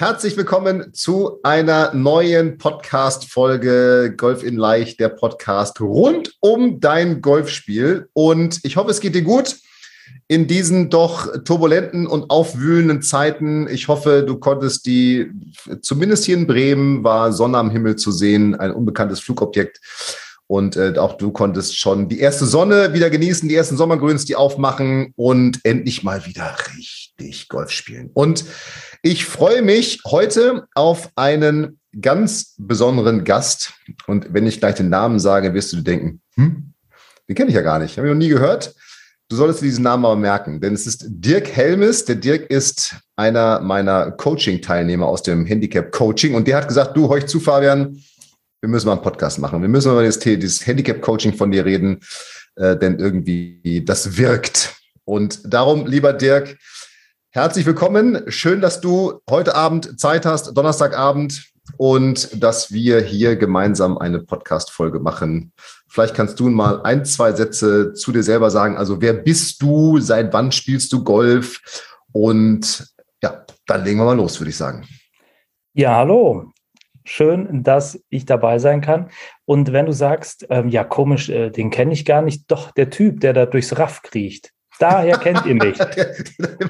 Herzlich willkommen zu einer neuen Podcast-Folge Golf in Leicht, der Podcast rund um dein Golfspiel. Und ich hoffe, es geht dir gut in diesen doch turbulenten und aufwühlenden Zeiten. Ich hoffe, du konntest die, zumindest hier in Bremen war Sonne am Himmel zu sehen, ein unbekanntes Flugobjekt. Und äh, auch du konntest schon die erste Sonne wieder genießen, die ersten Sommergrüns, die aufmachen und endlich mal wieder richtig Golf spielen. Und ich freue mich heute auf einen ganz besonderen Gast. Und wenn ich gleich den Namen sage, wirst du denken, hm, den kenne ich ja gar nicht, habe ich noch nie gehört. Du solltest diesen Namen aber merken, denn es ist Dirk Helmes. Der Dirk ist einer meiner Coaching-Teilnehmer aus dem Handicap-Coaching und der hat gesagt, du, heuch zu, Fabian, wir müssen mal einen Podcast machen. Wir müssen mal das, dieses Handicap-Coaching von dir reden, äh, denn irgendwie das wirkt. Und darum, lieber Dirk, Herzlich willkommen. Schön, dass du heute Abend Zeit hast, Donnerstagabend, und dass wir hier gemeinsam eine Podcast-Folge machen. Vielleicht kannst du mal ein, zwei Sätze zu dir selber sagen. Also, wer bist du? Seit wann spielst du Golf? Und ja, dann legen wir mal los, würde ich sagen. Ja, hallo. Schön, dass ich dabei sein kann. Und wenn du sagst, ähm, ja, komisch, äh, den kenne ich gar nicht, doch der Typ, der da durchs Raff kriecht, Daher kennt ihr mich.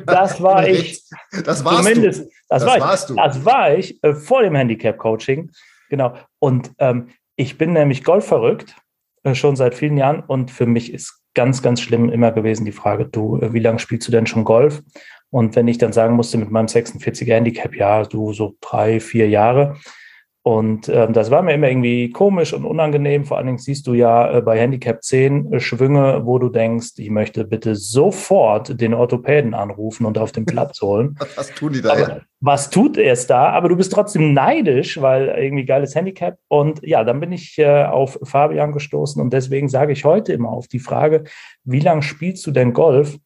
Das war ich. Das warst Zumindest, du. Das, das war warst ich. du. Das war ich äh, vor dem Handicap-Coaching. Genau. Und ähm, ich bin nämlich golfverrückt, äh, schon seit vielen Jahren. Und für mich ist ganz, ganz schlimm immer gewesen die Frage, du, äh, wie lange spielst du denn schon Golf? Und wenn ich dann sagen musste mit meinem 46er Handicap, ja, du so drei, vier Jahre, und ähm, das war mir immer irgendwie komisch und unangenehm. Vor allen Dingen siehst du ja äh, bei Handicap 10 äh, Schwünge, wo du denkst, ich möchte bitte sofort den Orthopäden anrufen und auf den Platz holen. was tun die da? Aber, was tut er es da? Aber du bist trotzdem neidisch, weil irgendwie geiles Handicap. Und ja, dann bin ich äh, auf Fabian gestoßen und deswegen sage ich heute immer auf die Frage, wie lange spielst du denn Golf?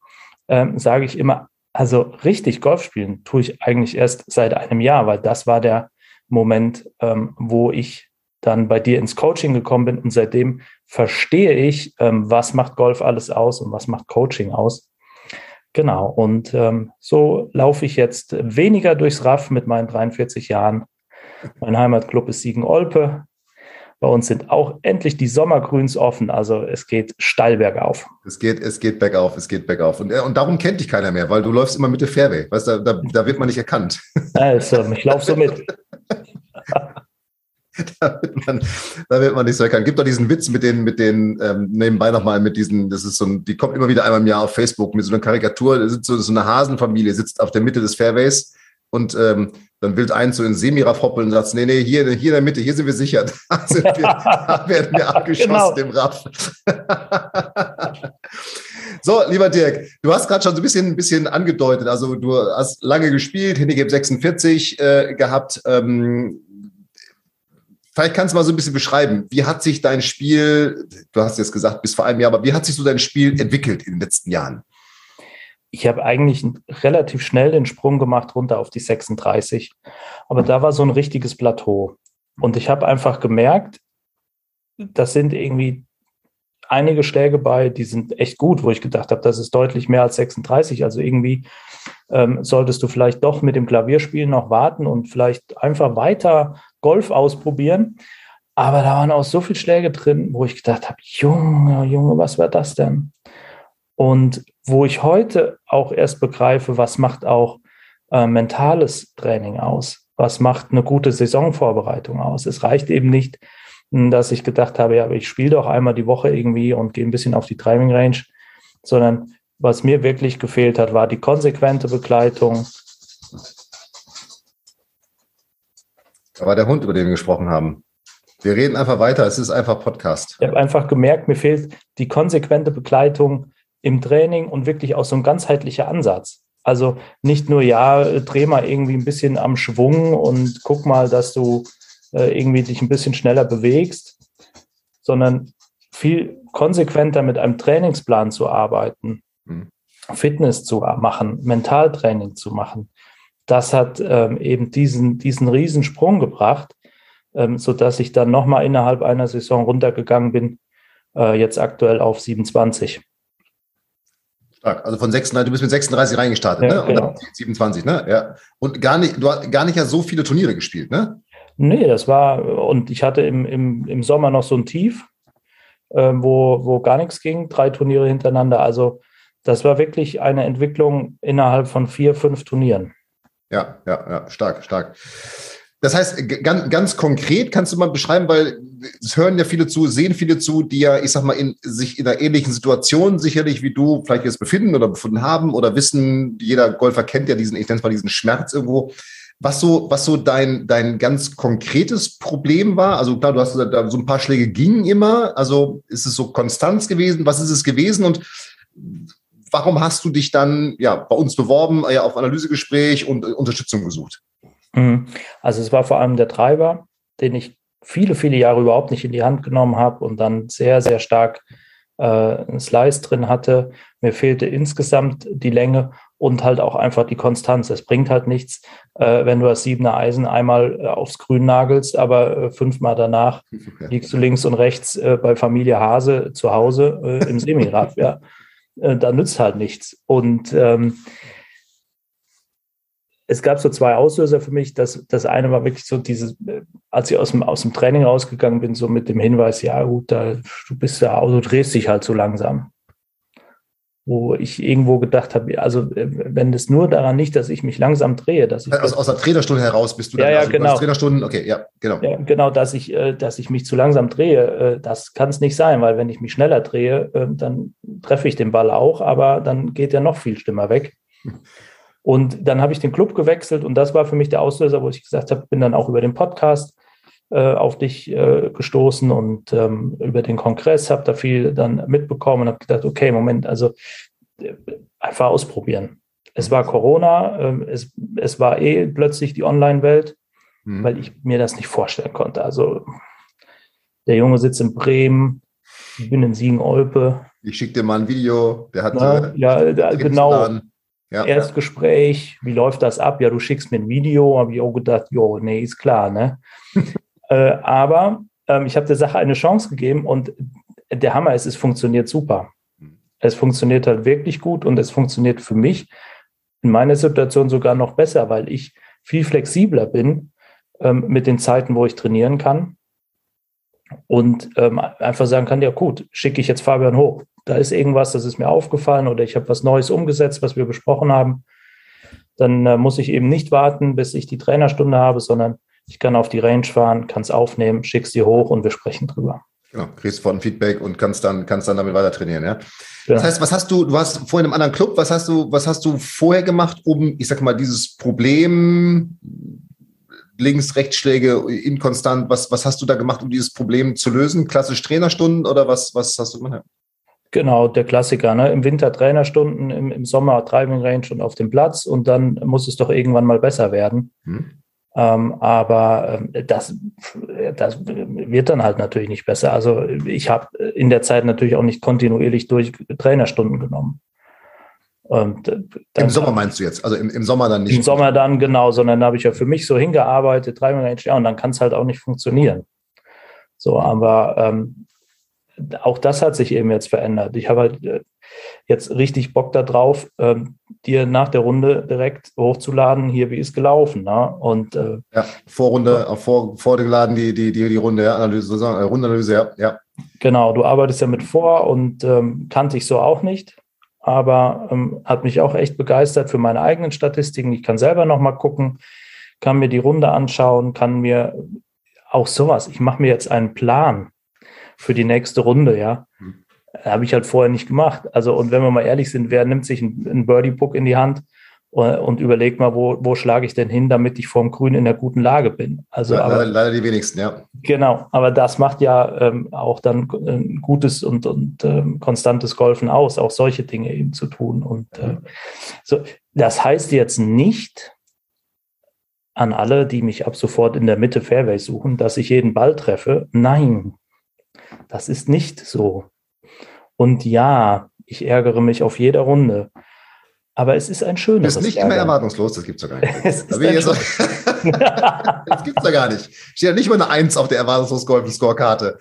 Ähm, sage ich immer, also richtig Golf spielen tue ich eigentlich erst seit einem Jahr, weil das war der Moment, ähm, wo ich dann bei dir ins Coaching gekommen bin und seitdem verstehe ich, ähm, was macht Golf alles aus und was macht Coaching aus. Genau, und ähm, so laufe ich jetzt weniger durchs Raff mit meinen 43 Jahren. Mein Heimatclub ist Siegen-Olpe. Bei uns sind auch endlich die Sommergrüns offen, also es geht steil bergauf. Es geht, es geht bergauf, es geht bergauf. Und, äh, und darum kennt dich keiner mehr, weil du läufst immer mit der Fairway. Weißt du, da, da wird man nicht erkannt. Also, ich laufe so mit. da, wird man, da wird man nicht so erkannt. Gibt doch diesen Witz mit den, mit den, ähm, nebenbei nochmal mit diesen, das ist so ein, die kommt immer wieder einmal im Jahr auf Facebook mit so einer Karikatur, da sitzt so, so eine Hasenfamilie, sitzt auf der Mitte des Fairways und ähm, dann will eins so in Semiraff hoppeln und sagt, nee, nee, hier, hier in der Mitte, hier sind wir sicher. Da, sind wir, da werden wir abgeschossen genau. im Raff. so, lieber Dirk, du hast gerade schon so ein bisschen, ein bisschen angedeutet. Also du hast lange gespielt, Handicap 46 äh, gehabt. Ähm, vielleicht kannst du mal so ein bisschen beschreiben, wie hat sich dein Spiel, du hast jetzt gesagt, bis vor einem Jahr, aber wie hat sich so dein Spiel entwickelt in den letzten Jahren? Ich habe eigentlich relativ schnell den Sprung gemacht runter auf die 36. Aber da war so ein richtiges Plateau. Und ich habe einfach gemerkt, das sind irgendwie einige Schläge bei, die sind echt gut, wo ich gedacht habe, das ist deutlich mehr als 36. Also irgendwie ähm, solltest du vielleicht doch mit dem Klavierspielen noch warten und vielleicht einfach weiter Golf ausprobieren. Aber da waren auch so viele Schläge drin, wo ich gedacht habe, Junge, Junge, was war das denn? Und wo ich heute auch erst begreife, was macht auch äh, mentales Training aus? Was macht eine gute Saisonvorbereitung aus? Es reicht eben nicht, hm, dass ich gedacht habe, ja, ich spiele doch einmal die Woche irgendwie und gehe ein bisschen auf die Driving Range, sondern was mir wirklich gefehlt hat, war die konsequente Begleitung. Da war der Hund, über den wir gesprochen haben. Wir reden einfach weiter, es ist einfach Podcast. Ich habe einfach gemerkt, mir fehlt die konsequente Begleitung im Training und wirklich auch so ein ganzheitlicher Ansatz. Also nicht nur, ja, dreh mal irgendwie ein bisschen am Schwung und guck mal, dass du äh, irgendwie dich ein bisschen schneller bewegst, sondern viel konsequenter mit einem Trainingsplan zu arbeiten, mhm. Fitness zu machen, Mentaltraining zu machen. Das hat ähm, eben diesen, diesen Riesensprung gebracht, ähm, sodass ich dann nochmal innerhalb einer Saison runtergegangen bin, äh, jetzt aktuell auf 27. Stark. Also von 36, du bist mit 36 reingestartet, ja, ne? Und genau. 27, ne? Ja. Und gar nicht, du hast gar nicht ja so viele Turniere gespielt, ne? Nee, das war, und ich hatte im, im, im Sommer noch so ein Tief, äh, wo, wo gar nichts ging, drei Turniere hintereinander. Also das war wirklich eine Entwicklung innerhalb von vier, fünf Turnieren. Ja, ja, ja, stark, stark. Das heißt, ganz, ganz konkret kannst du mal beschreiben, weil es hören ja viele zu, sehen viele zu, die ja, ich sag mal, in, sich in einer ähnlichen Situation sicherlich wie du vielleicht jetzt befinden oder befunden haben oder wissen, jeder Golfer kennt ja diesen, ich nenne es mal diesen Schmerz irgendwo. Was so, was so dein, dein ganz konkretes Problem war? Also klar, du hast gesagt, so ein paar Schläge gingen immer. Also ist es so Konstanz gewesen? Was ist es gewesen? Und warum hast du dich dann ja bei uns beworben, ja auf Analysegespräch und Unterstützung gesucht? Mhm. Also es war vor allem der Treiber, den ich viele, viele Jahre überhaupt nicht in die Hand genommen habe und dann sehr, sehr stark äh, ein Slice drin hatte. Mir fehlte insgesamt die Länge und halt auch einfach die Konstanz. Es bringt halt nichts, äh, wenn du das siebener Eisen einmal äh, aufs Grün nagelst, aber äh, fünfmal danach liegst du links und rechts äh, bei Familie Hase zu Hause äh, im Semirad. ja. da nützt halt nichts. Und ähm, es gab so zwei Auslöser für mich. Das, das eine war wirklich so dieses, als ich aus dem, aus dem Training rausgegangen bin, so mit dem Hinweis, ja gut, da, du bist ja, du drehst dich halt so langsam. Wo ich irgendwo gedacht habe, also wenn es nur daran nicht, dass ich mich langsam drehe, dass ich. Also aus der Trainerstunde heraus bist du dann, ja, ja, also genau. Trainerstunden, okay, ja, genau. Ja, genau, dass ich, äh, dass ich mich zu langsam drehe, äh, das kann es nicht sein, weil wenn ich mich schneller drehe, äh, dann treffe ich den Ball auch, aber dann geht er noch viel schlimmer weg. Und dann habe ich den Club gewechselt und das war für mich der Auslöser, wo ich gesagt habe, bin dann auch über den Podcast äh, auf dich äh, gestoßen und ähm, über den Kongress, habe da viel dann mitbekommen und habe gedacht, okay, Moment, also äh, einfach ausprobieren. Es war Corona, äh, es, es war eh plötzlich die Online-Welt, mhm. weil ich mir das nicht vorstellen konnte. Also der Junge sitzt in Bremen, ich bin in Siegen-Olpe. Ich schicke dir mal ein Video, der hat. Na, ja, genau. Ja, Erstgespräch, wie läuft das ab? Ja, du schickst mir ein Video, habe ich auch gedacht, jo, nee, ist klar, ne? äh, aber ähm, ich habe der Sache eine Chance gegeben und der Hammer ist, es funktioniert super. Es funktioniert halt wirklich gut und es funktioniert für mich in meiner Situation sogar noch besser, weil ich viel flexibler bin ähm, mit den Zeiten, wo ich trainieren kann und ähm, einfach sagen kann, ja gut, schicke ich jetzt Fabian hoch da ist irgendwas, das ist mir aufgefallen oder ich habe was Neues umgesetzt, was wir besprochen haben, dann äh, muss ich eben nicht warten, bis ich die Trainerstunde habe, sondern ich kann auf die Range fahren, kann es aufnehmen, schick's dir hoch und wir sprechen drüber. Genau, kriegst von Feedback und kannst dann, kannst dann damit weiter trainieren, ja. Genau. Das heißt, was hast du, du hast vorhin im anderen Club, was hast du, was hast du vorher gemacht, um, ich sag mal, dieses Problem links, Rechtsschläge, inkonstant, was, was hast du da gemacht, um dieses Problem zu lösen? Klassisch Trainerstunden oder was, was hast du gemacht? Genau, der Klassiker. Ne? Im Winter Trainerstunden, im, im Sommer Driving Range und auf dem Platz und dann muss es doch irgendwann mal besser werden. Hm. Ähm, aber ähm, das, das wird dann halt natürlich nicht besser. Also ich habe in der Zeit natürlich auch nicht kontinuierlich durch Trainerstunden genommen. Und äh, Im Sommer meinst du jetzt? Also im, im Sommer dann nicht? Im Sommer dann genau, sondern habe ich ja für mich so hingearbeitet, Range, ja, und dann kann es halt auch nicht funktionieren. So, aber ähm, auch das hat sich eben jetzt verändert. Ich habe halt äh, jetzt richtig Bock darauf, ähm, dir nach der Runde direkt hochzuladen, hier, wie ist gelaufen. Ne? Und, äh, ja, Vorrunde, äh, vor, vorgeladen die, die, die, die Runde, ja, Analyse, äh, Rundenanalyse, ja, ja. Genau, du arbeitest ja mit vor und ähm, kannte ich so auch nicht, aber ähm, hat mich auch echt begeistert für meine eigenen Statistiken. Ich kann selber nochmal gucken, kann mir die Runde anschauen, kann mir auch sowas. Ich mache mir jetzt einen Plan für die nächste Runde, ja. Mhm. Habe ich halt vorher nicht gemacht. Also, und wenn wir mal ehrlich sind, wer nimmt sich einen Birdie-Puck in die Hand und überleg mal, wo, wo schlage ich denn hin, damit ich vorm Grün in der guten Lage bin. Also leider, aber, leider die wenigsten, ja. Genau, aber das macht ja ähm, auch dann ein gutes und, und ähm, konstantes Golfen aus, auch solche Dinge eben zu tun. Und äh, so, das heißt jetzt nicht an alle, die mich ab sofort in der Mitte Fairway suchen, dass ich jeden Ball treffe. Nein, das ist nicht so. Und ja, ich ärgere mich auf jeder Runde. Aber es ist ein schönes. Es ist nicht immer erwartungslos, das gibt es ja gar nicht. es das gibt es ja gar nicht. Steht ja nicht mal eine Eins auf der erwartungslos Golden Score-Karte.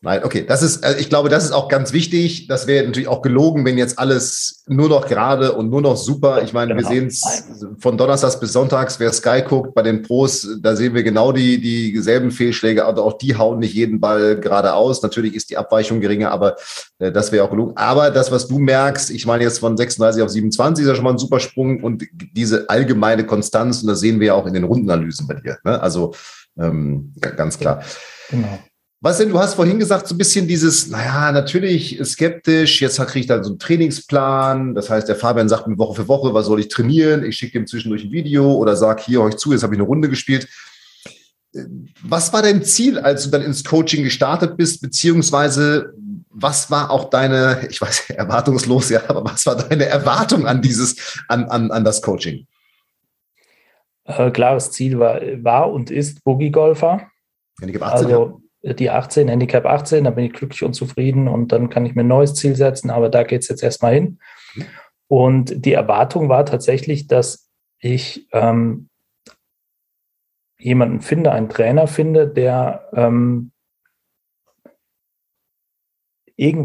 Nein, okay, das ist, äh, ich glaube, das ist auch ganz wichtig. Das wäre natürlich auch gelogen, wenn jetzt alles nur noch gerade und nur noch super. Ich meine, genau. wir sehen es von Donnerstags bis Sonntags, wer Sky guckt, bei den Pros, da sehen wir genau die, dieselben Fehlschläge, aber auch die hauen nicht jeden Ball geradeaus. Natürlich ist die Abweichung geringer, aber äh, das wäre auch gelogen. Aber das, was du merkst, ich meine jetzt von 36 auf 27 ist ja schon mal ein super Sprung und diese allgemeine Konstanz, und das sehen wir ja auch in den Rundenanalysen bei dir. Ne? Also ähm, ganz klar. Genau. Was denn, du hast vorhin gesagt, so ein bisschen dieses, naja, natürlich skeptisch, jetzt kriege ich dann so einen Trainingsplan. Das heißt, der Fabian sagt mir Woche für Woche, was soll ich trainieren? Ich schicke ihm zwischendurch ein Video oder sag hier euch zu, jetzt habe ich eine Runde gespielt. Was war dein Ziel, als du dann ins Coaching gestartet bist, beziehungsweise was war auch deine, ich weiß, erwartungslos, ja, aber was war deine Erwartung an dieses, an, an, an das Coaching? Äh, klares Ziel war, war und ist Boogie-Golfer. Also, die 18, Handicap 18, da bin ich glücklich und zufrieden und dann kann ich mir ein neues Ziel setzen, aber da geht es jetzt erstmal hin. Und die Erwartung war tatsächlich, dass ich ähm, jemanden finde, einen Trainer finde, der ähm,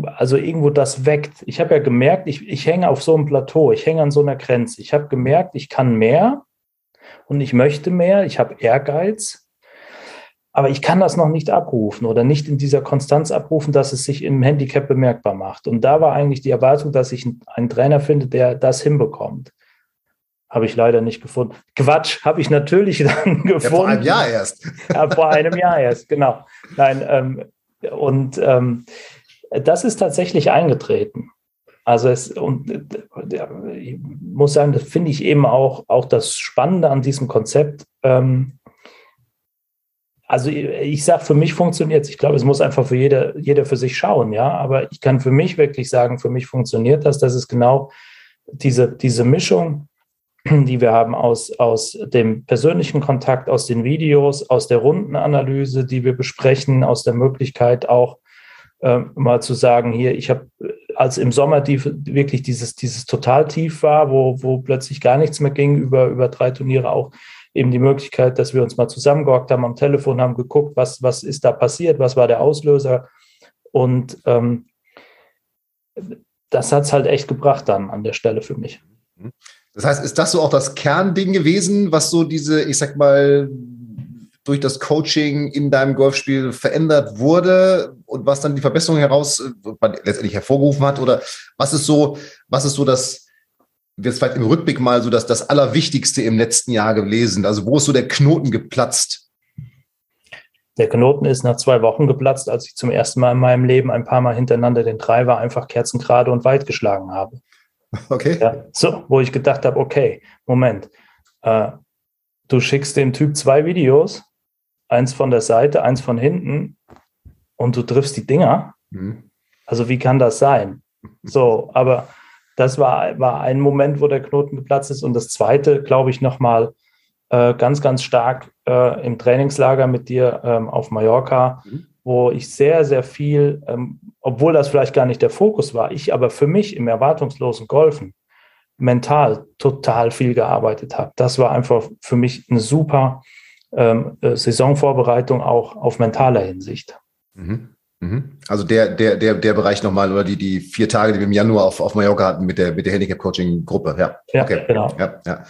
also irgendwo das weckt. Ich habe ja gemerkt, ich, ich hänge auf so einem Plateau, ich hänge an so einer Grenze. Ich habe gemerkt, ich kann mehr und ich möchte mehr, ich habe Ehrgeiz aber ich kann das noch nicht abrufen oder nicht in dieser Konstanz abrufen, dass es sich im Handicap bemerkbar macht. Und da war eigentlich die Erwartung, dass ich einen Trainer finde, der das hinbekommt. Habe ich leider nicht gefunden. Quatsch, habe ich natürlich dann gefunden. Ja, vor einem Jahr erst. Ja, vor einem Jahr erst, genau. Nein, ähm, und ähm, das ist tatsächlich eingetreten. Also es, und äh, ich muss sagen, das finde ich eben auch, auch das Spannende an diesem Konzept. Ähm, also ich sage, für mich funktioniert es. Ich glaube, es muss einfach für jeder, jeder für sich schauen, ja. Aber ich kann für mich wirklich sagen, für mich funktioniert das. Das ist genau diese, diese Mischung, die wir haben aus, aus dem persönlichen Kontakt, aus den Videos, aus der Rundenanalyse, die wir besprechen, aus der Möglichkeit auch äh, mal zu sagen, hier, ich habe, als im Sommer die, wirklich dieses, dieses Totaltief war, wo, wo plötzlich gar nichts mehr ging über, über drei Turniere auch, eben die Möglichkeit, dass wir uns mal zusammengehockt haben am Telefon, haben geguckt, was, was ist da passiert, was war der Auslöser. Und ähm, das hat es halt echt gebracht dann an der Stelle für mich. Das heißt, ist das so auch das Kernding gewesen, was so diese, ich sag mal, durch das Coaching in deinem Golfspiel verändert wurde und was dann die Verbesserung heraus letztendlich hervorgerufen hat? Oder was ist so, was ist so das, wird vielleicht im Rückblick mal so das, das Allerwichtigste im letzten Jahr gelesen? Also wo ist so der Knoten geplatzt? Der Knoten ist nach zwei Wochen geplatzt, als ich zum ersten Mal in meinem Leben ein paar Mal hintereinander den Driver einfach kerzengerade und weit geschlagen habe. Okay. Ja, so, wo ich gedacht habe, okay, Moment, äh, du schickst dem Typ zwei Videos, eins von der Seite, eins von hinten und du triffst die Dinger. Mhm. Also wie kann das sein? So, aber das war, war ein Moment, wo der Knoten geplatzt ist. Und das zweite, glaube ich, nochmal äh, ganz, ganz stark äh, im Trainingslager mit dir ähm, auf Mallorca, mhm. wo ich sehr, sehr viel, ähm, obwohl das vielleicht gar nicht der Fokus war, ich aber für mich im erwartungslosen Golfen mental total viel gearbeitet habe. Das war einfach für mich eine super ähm, äh, Saisonvorbereitung auch auf mentaler Hinsicht. Mhm. Mhm. Also der, der, der, der Bereich nochmal oder die, die vier Tage, die wir im Januar auf, auf Mallorca hatten mit der, mit der Handicap-Coaching-Gruppe. Ja, ja okay. genau. Ja, ja.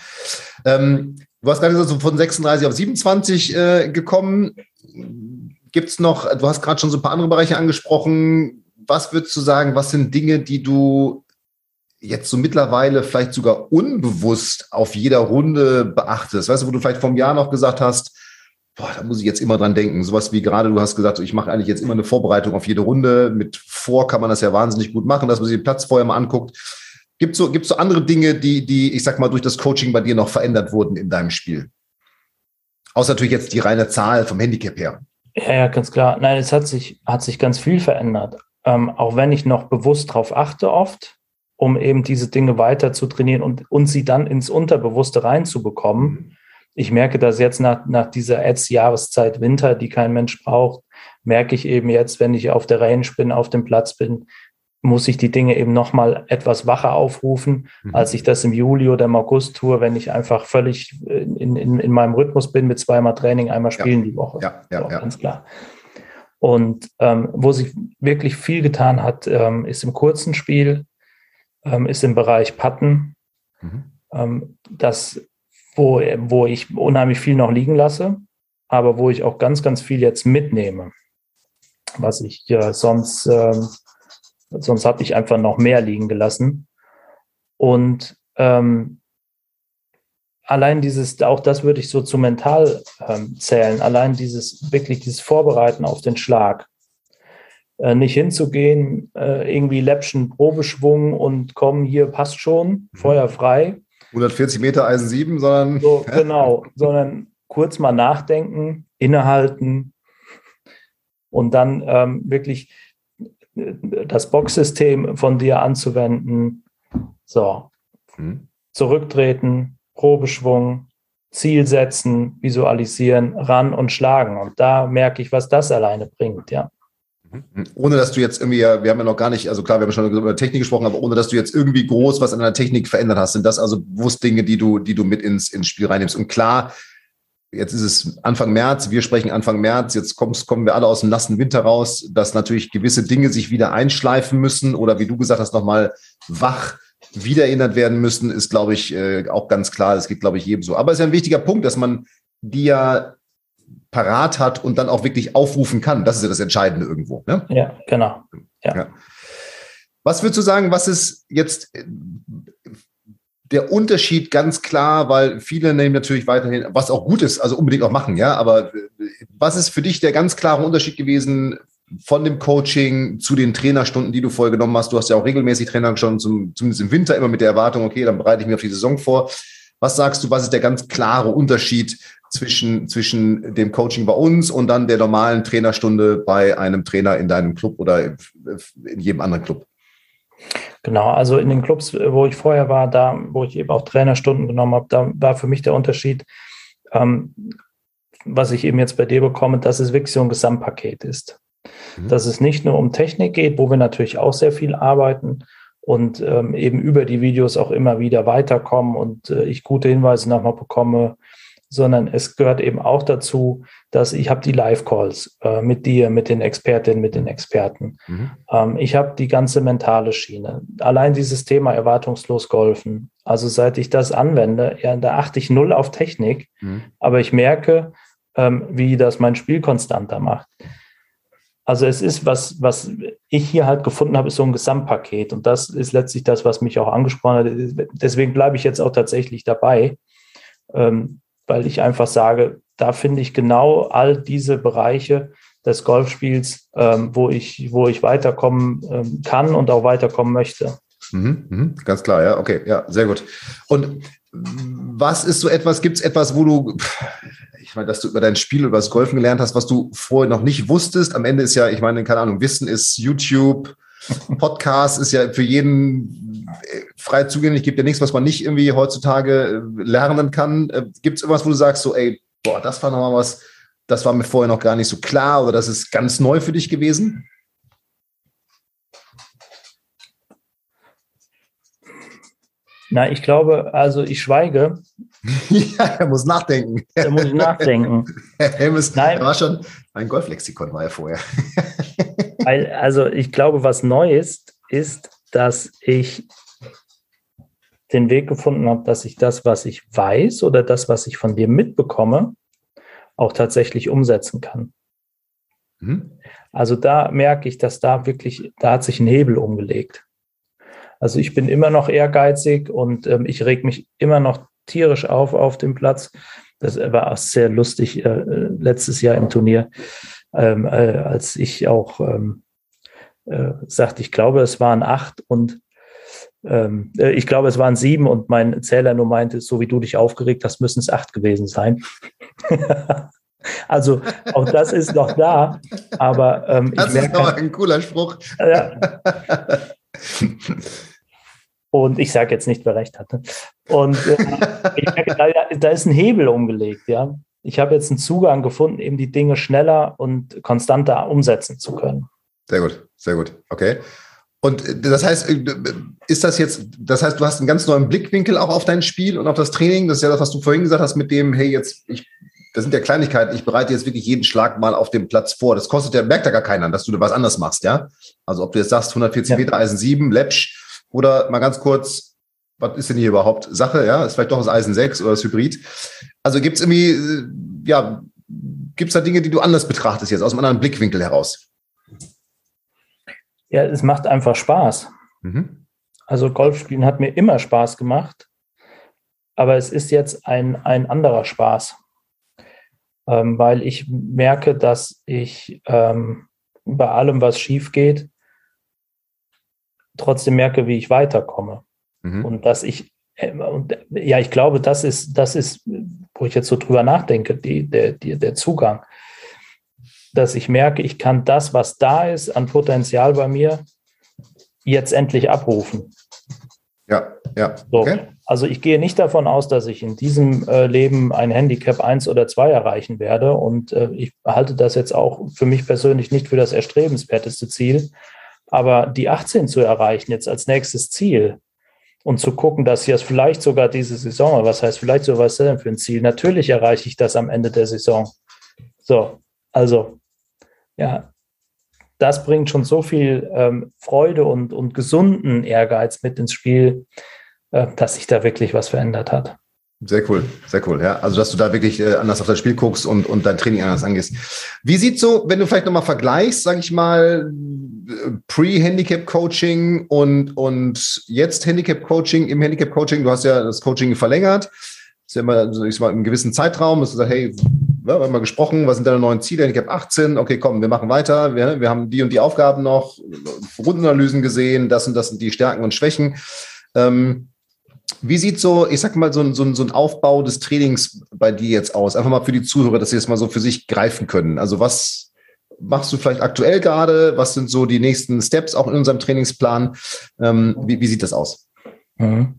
Ähm, du hast gerade so von 36 auf 27 äh, gekommen. Gibt es noch, du hast gerade schon so ein paar andere Bereiche angesprochen. Was würdest du sagen, was sind Dinge, die du jetzt so mittlerweile vielleicht sogar unbewusst auf jeder Runde beachtest? Weißt du, wo du vielleicht vom Jahr noch gesagt hast, boah, da muss ich jetzt immer dran denken. Sowas wie gerade, du hast gesagt, ich mache eigentlich jetzt immer eine Vorbereitung auf jede Runde. Mit vor kann man das ja wahnsinnig gut machen, dass man sich den Platz vorher mal anguckt. Gibt es so, gibt's so andere Dinge, die, die, ich sag mal, durch das Coaching bei dir noch verändert wurden in deinem Spiel? Außer natürlich jetzt die reine Zahl vom Handicap her. Ja, ja, ganz klar. Nein, es hat sich, hat sich ganz viel verändert. Ähm, auch wenn ich noch bewusst darauf achte oft, um eben diese Dinge weiter zu trainieren und, und sie dann ins Unterbewusste reinzubekommen. Mhm. Ich merke dass jetzt nach, nach dieser Ads-Jahreszeit Winter, die kein Mensch braucht, merke ich eben jetzt, wenn ich auf der Range bin, auf dem Platz bin, muss ich die Dinge eben nochmal etwas wacher aufrufen, mhm. als ich das im Juli oder im August tue, wenn ich einfach völlig in, in, in meinem Rhythmus bin mit zweimal Training, einmal spielen ja. die Woche. Ja, ja, so, ja. Ganz klar. Und ähm, wo sich wirklich viel getan hat, ähm, ist im kurzen Spiel, ähm, ist im Bereich Patten, mhm. Ähm, das, wo, wo ich unheimlich viel noch liegen lasse, aber wo ich auch ganz, ganz viel jetzt mitnehme, was ich äh, sonst ähm, Sonst habe ich einfach noch mehr liegen gelassen. Und ähm, allein dieses, auch das würde ich so zu mental ähm, zählen, allein dieses, wirklich dieses Vorbereiten auf den Schlag. Äh, nicht hinzugehen, äh, irgendwie Läppchen Probeschwung und kommen, hier passt schon, mhm. Feuer frei. 140 Meter Eisen 7, sondern. So, genau, sondern kurz mal nachdenken, innehalten und dann ähm, wirklich das Boxsystem von dir anzuwenden. So, mhm. zurücktreten, Probeschwung, Ziel setzen, visualisieren, ran und schlagen. Und da merke ich, was das alleine bringt, ja. Mhm. Ohne dass du jetzt irgendwie, wir haben ja noch gar nicht, also klar, wir haben schon über Technik gesprochen, aber ohne dass du jetzt irgendwie groß was an deiner Technik verändert hast, sind das also bewusst Dinge, die du, die du mit ins, ins Spiel reinnimmst. Und klar, jetzt ist es Anfang März, wir sprechen Anfang März, jetzt kommen wir alle aus dem nassen Winter raus, dass natürlich gewisse Dinge sich wieder einschleifen müssen oder wie du gesagt hast, nochmal wach wieder erinnert werden müssen, ist, glaube ich, äh, auch ganz klar. Das geht, glaube ich, jedem so. Aber es ist ja ein wichtiger Punkt, dass man die ja parat hat und dann auch wirklich aufrufen kann. Das ist ja das Entscheidende irgendwo. Ne? Ja, genau. Ja. ja. Was würdest du sagen, was ist jetzt der Unterschied ganz klar, weil viele nehmen natürlich weiterhin, was auch gut ist, also unbedingt auch machen, ja, aber äh, was ist für dich der ganz klare Unterschied gewesen von dem Coaching zu den Trainerstunden, die du vorher genommen hast? Du hast ja auch regelmäßig Trainer schon, zum, zumindest im Winter immer mit der Erwartung, okay, dann bereite ich mich auf die Saison vor. Was sagst du, was ist der ganz klare Unterschied zwischen, zwischen dem Coaching bei uns und dann der normalen Trainerstunde bei einem Trainer in deinem Club oder in jedem anderen Club? Genau, also in den Clubs, wo ich vorher war, da, wo ich eben auch Trainerstunden genommen habe, da war für mich der Unterschied, ähm, was ich eben jetzt bei dir bekomme, dass es wirklich so ein Gesamtpaket ist. Mhm. Dass es nicht nur um Technik geht, wo wir natürlich auch sehr viel arbeiten und ähm, eben über die Videos auch immer wieder weiterkommen und äh, ich gute Hinweise nochmal bekomme, sondern es gehört eben auch dazu, dass ich habe die Live-Calls äh, mit dir, mit den Expertinnen, mit den Experten. Mhm. Ähm, ich habe die ganze mentale Schiene. Allein dieses Thema erwartungslos golfen. Also seit ich das anwende, ja, da achte ich null auf Technik, mhm. aber ich merke, ähm, wie das mein Spiel konstanter macht. Also es ist was, was ich hier halt gefunden habe, ist so ein Gesamtpaket. Und das ist letztlich das, was mich auch angesprochen hat. Deswegen bleibe ich jetzt auch tatsächlich dabei. Ähm, weil ich einfach sage, da finde ich genau all diese Bereiche des Golfspiels, ähm, wo, ich, wo ich weiterkommen ähm, kann und auch weiterkommen möchte. Mhm, mh, ganz klar, ja, okay, ja, sehr gut. Und was ist so etwas, gibt es etwas, wo du, ich meine, dass du über dein Spiel, über das Golfen gelernt hast, was du vorher noch nicht wusstest? Am Ende ist ja, ich meine, keine Ahnung, Wissen ist YouTube, Podcast ist ja für jeden frei zugänglich, gibt ja nichts, was man nicht irgendwie heutzutage äh, lernen kann. Äh, gibt es irgendwas, wo du sagst, so, ey, boah, das war nochmal was, das war mir vorher noch gar nicht so klar oder das ist ganz neu für dich gewesen? Na, ich glaube, also ich schweige. ja, er muss nachdenken. Er muss nachdenken. Helmes, Nein. Er war schon, ein Golflexikon war er vorher. Also ich glaube, was neu ist, ist, dass ich den Weg gefunden habe, dass ich das, was ich weiß oder das, was ich von dir mitbekomme, auch tatsächlich umsetzen kann. Mhm. Also da merke ich, dass da wirklich, da hat sich ein Hebel umgelegt. Also ich bin immer noch ehrgeizig und ähm, ich reg mich immer noch tierisch auf auf dem Platz. Das war auch sehr lustig äh, letztes Jahr im Turnier, ähm, äh, als ich auch ähm, äh, sagte, ich glaube, es waren acht und ähm, äh, ich glaube, es waren sieben und mein Zähler nur meinte, so wie du dich aufgeregt hast, müssen es acht gewesen sein. also auch das ist noch da, aber ähm, das ist aber ein cooler Spruch. Ja. Und ich sage jetzt nicht, wer recht hatte. Und äh, merke, da, da, ist ein Hebel umgelegt, ja. Ich habe jetzt einen Zugang gefunden, eben die Dinge schneller und konstanter umsetzen zu können. Sehr gut, sehr gut. Okay. Und äh, das heißt, äh, ist das jetzt, das heißt, du hast einen ganz neuen Blickwinkel auch auf dein Spiel und auf das Training. Das ist ja das, was du vorhin gesagt hast mit dem, hey, jetzt, ich, das sind ja Kleinigkeiten, ich bereite jetzt wirklich jeden Schlag mal auf dem Platz vor. Das kostet ja, merkt ja gar keiner, dass du was anders machst, ja? Also ob du jetzt sagst, 140 ja. Meter Eisen 7, Lepsch, oder mal ganz kurz, was ist denn hier überhaupt Sache? Ja, ist vielleicht doch das Eisen 6 oder das Hybrid. Also gibt es irgendwie, äh, ja, gibt es da Dinge, die du anders betrachtest jetzt, aus einem anderen Blickwinkel heraus? Ja, es macht einfach Spaß. Mhm. Also Golfspielen hat mir immer Spaß gemacht, aber es ist jetzt ein, ein anderer Spaß, ähm, weil ich merke, dass ich ähm, bei allem, was schief geht, trotzdem merke, wie ich weiterkomme. Mhm. Und dass ich, äh, und, ja, ich glaube, das ist, das ist, wo ich jetzt so drüber nachdenke, die, der, die, der Zugang. Dass ich merke, ich kann das, was da ist an Potenzial bei mir, jetzt endlich abrufen. Ja, ja. So. Okay. Also ich gehe nicht davon aus, dass ich in diesem äh, Leben ein Handicap 1 oder 2 erreichen werde. Und äh, ich halte das jetzt auch für mich persönlich nicht für das erstrebenswerteste Ziel. Aber die 18 zu erreichen jetzt als nächstes Ziel und zu gucken, dass ich das vielleicht sogar diese Saison, was heißt vielleicht so was denn für ein Ziel? Natürlich erreiche ich das am Ende der Saison. So, also ja, das bringt schon so viel ähm, Freude und, und gesunden Ehrgeiz mit ins Spiel, äh, dass sich da wirklich was verändert hat. Sehr cool, sehr cool. Ja, also dass du da wirklich äh, anders auf das Spiel guckst und, und dein Training anders angehst. Wie sieht so, wenn du vielleicht nochmal vergleichst, sage ich mal, Pre-Handicap-Coaching und, und jetzt Handicap-Coaching, im Handicap-Coaching, du hast ja das Coaching verlängert, ist ja immer, ich sag mal, im gewissen Zeitraum, hast du gesagt, hey, wir haben mal gesprochen, was sind deine neuen Ziele? Handicap 18, okay, komm, wir machen weiter, wir, wir haben die und die Aufgaben noch, Rundenanalysen gesehen, das und das sind die Stärken und Schwächen. Ähm, wie sieht so, ich sag mal, so ein, so, ein, so ein Aufbau des Trainings bei dir jetzt aus? Einfach mal für die Zuhörer, dass sie das mal so für sich greifen können. Also was machst du vielleicht aktuell gerade? Was sind so die nächsten Steps auch in unserem Trainingsplan? Ähm, wie, wie, sieht das aus? Mhm.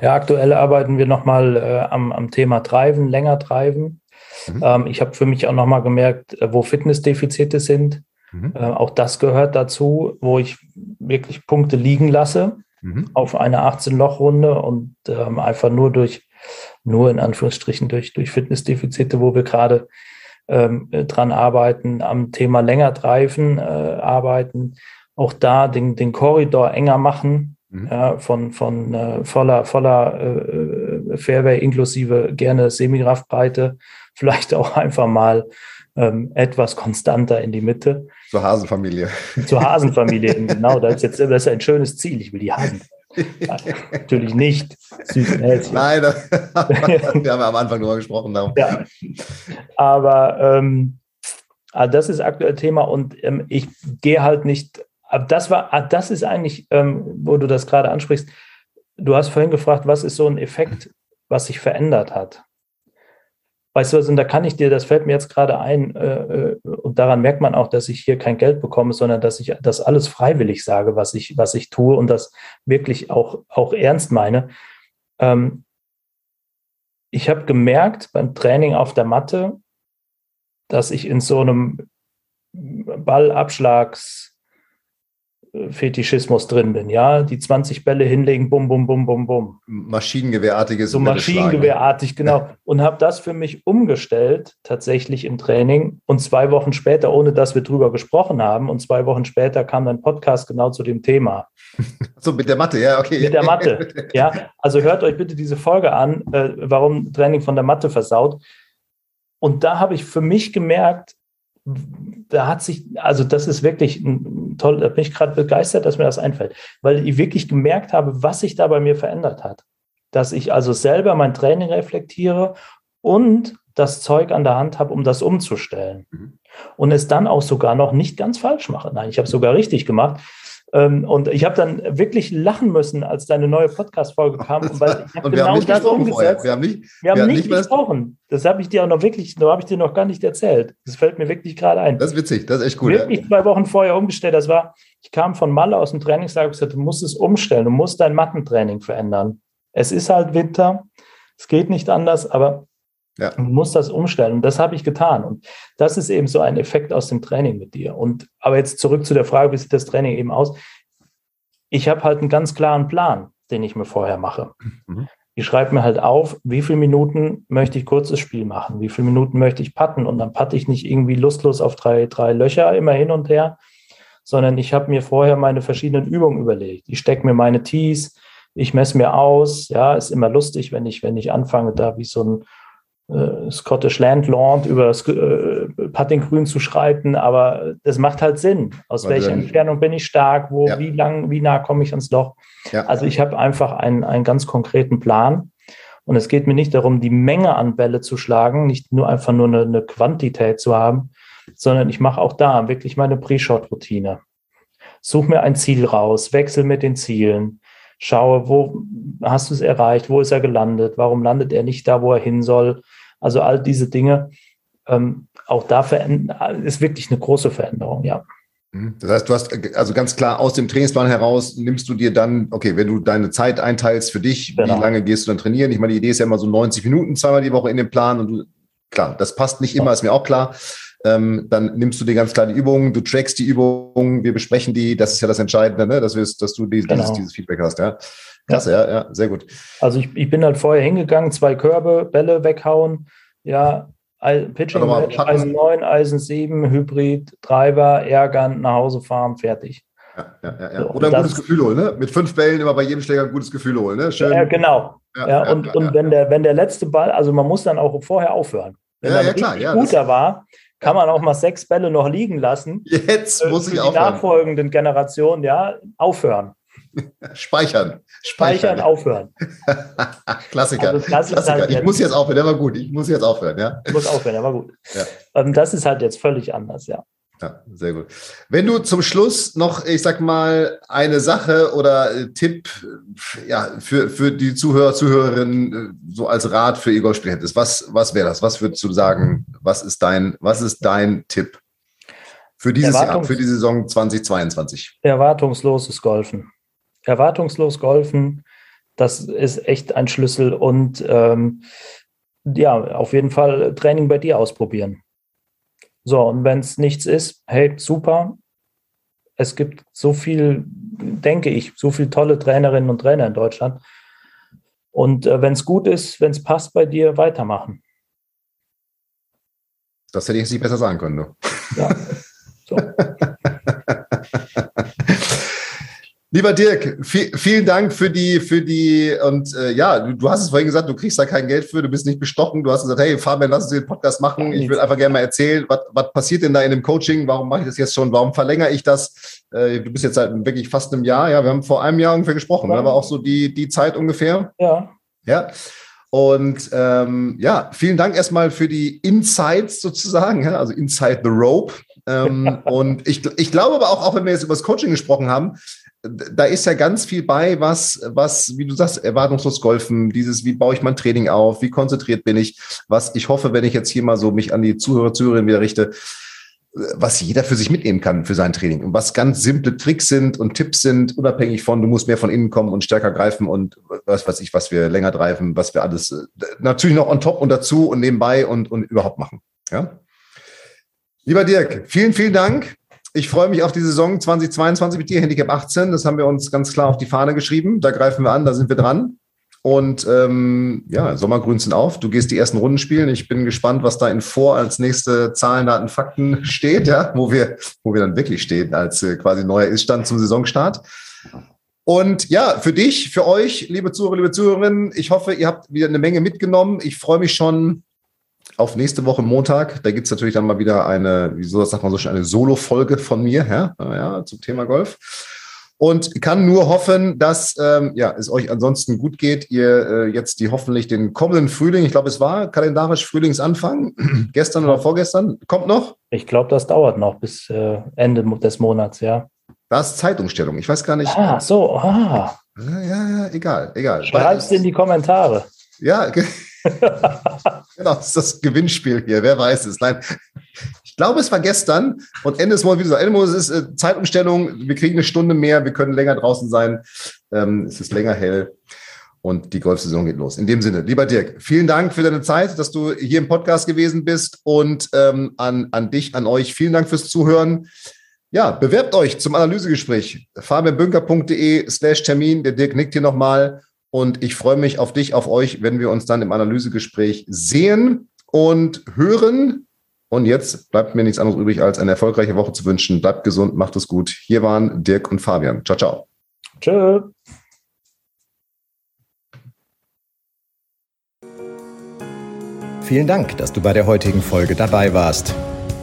Ja, aktuell arbeiten wir nochmal äh, am, am Thema Treiben, länger Treiben. Mhm. Ähm, ich habe für mich auch nochmal gemerkt, äh, wo Fitnessdefizite sind. Mhm. Äh, auch das gehört dazu, wo ich wirklich Punkte liegen lasse mhm. auf eine 18-Loch-Runde und ähm, einfach nur durch, nur in Anführungsstrichen durch, durch Fitnessdefizite, wo wir gerade ähm, dran arbeiten, am Thema länger treifen äh, arbeiten, auch da den, den Korridor enger machen, mhm. ja, von, von äh, voller, voller äh, Fairway inklusive gerne Semigraftbreite, vielleicht auch einfach mal ähm, etwas konstanter in die Mitte. Zur Hasenfamilie. Zur Hasenfamilie, genau. Das ist jetzt das ist ein schönes Ziel. Ich will die Hasen. Natürlich nicht. Süßen Hälschen. Nein, das, wir haben am Anfang darüber gesprochen. Darum. Ja. Aber ähm, ah, das ist aktuell Thema und ähm, ich gehe halt nicht. Das war, das ist eigentlich, ähm, wo du das gerade ansprichst. Du hast vorhin gefragt, was ist so ein Effekt, was sich verändert hat? Weißt du was, und da kann ich dir, das fällt mir jetzt gerade ein, äh, äh, und daran merkt man auch, dass ich hier kein Geld bekomme, sondern dass ich das alles freiwillig sage, was ich, was ich tue und das wirklich auch, auch ernst meine. Ähm, ich habe gemerkt beim Training auf der Matte, dass ich in so einem Ballabschlags- Fetischismus drin bin, ja, die 20 Bälle hinlegen, bum, bum, bum, bum, bum. Maschinengewehrartiges. So Maschinengewehrartig, genau. Und habe das für mich umgestellt, tatsächlich im Training. Und zwei Wochen später, ohne dass wir drüber gesprochen haben, und zwei Wochen später kam ein Podcast genau zu dem Thema. So, mit der Matte, ja, okay. Mit der Matte, ja. Also hört euch bitte diese Folge an, äh, warum Training von der Matte versaut. Und da habe ich für mich gemerkt, da hat sich, also das ist wirklich ein toll, da bin ich gerade begeistert, dass mir das einfällt, weil ich wirklich gemerkt habe, was sich da bei mir verändert hat. Dass ich also selber mein Training reflektiere und das Zeug an der Hand habe, um das umzustellen. Mhm. Und es dann auch sogar noch nicht ganz falsch mache. Nein, ich habe es sogar richtig gemacht. Ähm, und ich habe dann wirklich lachen müssen, als deine neue Podcast-Folge kam, weil ich habe genau das umgesetzt. Wir haben nicht, wir haben nicht, nicht gesprochen. Das habe ich dir auch noch wirklich, da habe ich dir noch gar nicht erzählt. Das fällt mir wirklich gerade ein. Das ist witzig, das ist echt gut. Wirklich ja. zwei Wochen vorher umgestellt. Das war, ich kam von Malle aus dem Trainingslager und gesagt, du musst es umstellen, du musst dein Mattentraining verändern. Es ist halt Winter, es geht nicht anders, aber ja. Du musst das umstellen. Und das habe ich getan. Und das ist eben so ein Effekt aus dem Training mit dir. Und aber jetzt zurück zu der Frage, wie sieht das Training eben aus? Ich habe halt einen ganz klaren Plan, den ich mir vorher mache. Mhm. Ich schreibe mir halt auf, wie viele Minuten möchte ich kurzes Spiel machen, wie viele Minuten möchte ich patten. Und dann patte ich nicht irgendwie lustlos auf drei, drei Löcher immer hin und her, sondern ich habe mir vorher meine verschiedenen Übungen überlegt. Ich stecke mir meine Tees, ich messe mir aus. Ja, ist immer lustig, wenn ich, wenn ich anfange, da wie so ein äh, Scottish Landlord über das äh, Puttinggrün zu schreiten, aber das macht halt Sinn. Aus Weil welcher Entfernung bin ich stark, wo, ja. wie lang, wie nah komme ich ans Loch? Ja. Also ich habe einfach einen, einen ganz konkreten Plan. Und es geht mir nicht darum, die Menge an Bälle zu schlagen, nicht nur einfach nur eine, eine Quantität zu haben, sondern ich mache auch da wirklich meine Pre-Shot-Routine. Such mir ein Ziel raus, wechsel mit den Zielen, schaue, wo hast du es erreicht, wo ist er gelandet, warum landet er nicht da, wo er hin soll. Also all diese Dinge, ähm, auch da ist wirklich eine große Veränderung, ja. Mhm. Das heißt, du hast also ganz klar aus dem Trainingsplan heraus nimmst du dir dann, okay, wenn du deine Zeit einteilst für dich, genau. wie lange gehst du dann trainieren? Ich meine, die Idee ist ja immer so 90 Minuten zweimal die Woche in den Plan und du, klar, das passt nicht immer, ist mir auch klar. Ähm, dann nimmst du dir ganz klar die Übungen, du trackst die Übungen, wir besprechen die, das ist ja das Entscheidende, ne? dass, dass du dieses, genau. dieses, Feedback hast, ja. Klasse, ja, ja, sehr gut. Also ich, ich bin halt vorher hingegangen, zwei Körbe, Bälle weghauen, ja, Pitching Match, Eisen 9, Eisen 7, Hybrid, Treiber, ärgern, nach Hause fahren, fertig. Ja, ja, ja. So, Oder ein gutes Gefühl holen, ne? Mit fünf Bällen immer bei jedem Schläger ein gutes Gefühl holen, ne? Schön. Ja, genau. Ja, ja und, und wenn, Der, wenn der letzte Ball, also man muss dann auch vorher aufhören. Wenn ja, ja, klar, ja, guter war, kann man auch mal sechs Bälle noch liegen lassen. Jetzt muss ich die aufhören. nachfolgenden Generationen, ja, aufhören. Speichern. Speichern, aufhören. Klassiker. Also Klassiker. Halt ich muss jetzt aufhören, der war gut. Ich muss jetzt aufhören, ja. Ich muss aufhören, der war gut. Ja. Ähm, das ist halt jetzt völlig anders, ja. Ja, sehr gut. Wenn du zum Schluss noch, ich sag mal, eine Sache oder äh, Tipp ja, für, für die Zuhörer, Zuhörerinnen äh, so als Rat für Igor Spiel hättest, was, was wäre das? Was würdest du sagen? Was ist dein, was ist dein Tipp für dieses Jahr, für die Saison 2022? Erwartungsloses Golfen. Erwartungslos Golfen, das ist echt ein Schlüssel und ähm, ja, auf jeden Fall Training bei dir ausprobieren. So, und wenn es nichts ist, hey, super. Es gibt so viel, denke ich, so viele tolle Trainerinnen und Trainer in Deutschland. Und äh, wenn es gut ist, wenn es passt bei dir, weitermachen. Das hätte ich jetzt nicht besser sagen können. Du. Ja. So. Lieber Dirk, viel, vielen Dank für die, für die, und äh, ja, du, du, hast es vorhin gesagt, du kriegst da kein Geld für, du bist nicht bestochen. Du hast gesagt, hey Fabian, lass uns den Podcast machen. Ich will einfach gerne mal erzählen, was, was passiert denn da in dem Coaching? Warum mache ich das jetzt schon? Warum verlängere ich das? Äh, du bist jetzt seit wirklich fast einem Jahr, ja, wir haben vor einem Jahr ungefähr gesprochen, ja. war auch so die, die Zeit ungefähr. Ja. Ja. Und ähm, ja, vielen Dank erstmal für die Insights sozusagen, ja, also Inside the Rope. ähm, und ich, ich glaube aber auch, auch wenn wir jetzt über das Coaching gesprochen haben, da ist ja ganz viel bei, was, was, wie du sagst, erwartungslos golfen, dieses, wie baue ich mein Training auf, wie konzentriert bin ich, was ich hoffe, wenn ich jetzt hier mal so mich an die Zuhörer, Zuhörerinnen wieder richte, was jeder für sich mitnehmen kann für sein Training und was ganz simple Tricks sind und Tipps sind, unabhängig von, du musst mehr von innen kommen und stärker greifen und was weiß ich, was wir länger greifen, was wir alles natürlich noch on top und dazu und nebenbei und, und überhaupt machen. Ja? Lieber Dirk, vielen, vielen Dank. Ich freue mich auf die Saison 2022 mit dir, Handicap 18. Das haben wir uns ganz klar auf die Fahne geschrieben. Da greifen wir an, da sind wir dran. Und ähm, ja, Sommergrün sind auf. Du gehst die ersten Runden spielen. Ich bin gespannt, was da in vor als nächste Zahlen, Daten, Fakten steht, ja, wo wir, wo wir dann wirklich stehen als äh, quasi neuer Iststand zum Saisonstart. Und ja, für dich, für euch, liebe Zuhörer, liebe Zuhörerinnen, ich hoffe, ihr habt wieder eine Menge mitgenommen. Ich freue mich schon auf nächste Woche Montag. Da gibt es natürlich dann mal wieder eine, wieso sagt man so schon, eine Solo-Folge von mir ja, ja, zum Thema Golf. Und kann nur hoffen, dass ähm, ja, es euch ansonsten gut geht. Ihr äh, jetzt die hoffentlich den kommenden Frühling, ich glaube, es war kalendarisch Frühlingsanfang, gestern oder vorgestern, kommt noch? Ich glaube, das dauert noch bis äh, Ende des Monats, ja. Da ist Zeitumstellung. Ich weiß gar nicht. Ah, so. Ah. Ja, ja, ja egal, egal. Schreib's in die Kommentare. Ja, genau, das ist das Gewinnspiel hier. Wer weiß es? Nein, ich glaube, es war gestern und Ende des Monats, wie gesagt, Ende des Monats ist äh, Zeitumstellung. Wir kriegen eine Stunde mehr, wir können länger draußen sein. Ähm, es ist länger hell und die Golfsaison geht los. In dem Sinne, lieber Dirk, vielen Dank für deine Zeit, dass du hier im Podcast gewesen bist und ähm, an, an dich, an euch, vielen Dank fürs Zuhören. Ja, bewerbt euch zum Analysegespräch. fabianbünker.de slash Termin. Der Dirk nickt hier nochmal. Und ich freue mich auf dich, auf euch, wenn wir uns dann im Analysegespräch sehen und hören. Und jetzt bleibt mir nichts anderes übrig, als eine erfolgreiche Woche zu wünschen. Bleibt gesund, macht es gut. Hier waren Dirk und Fabian. Ciao, ciao. Tschö. Vielen Dank, dass du bei der heutigen Folge dabei warst.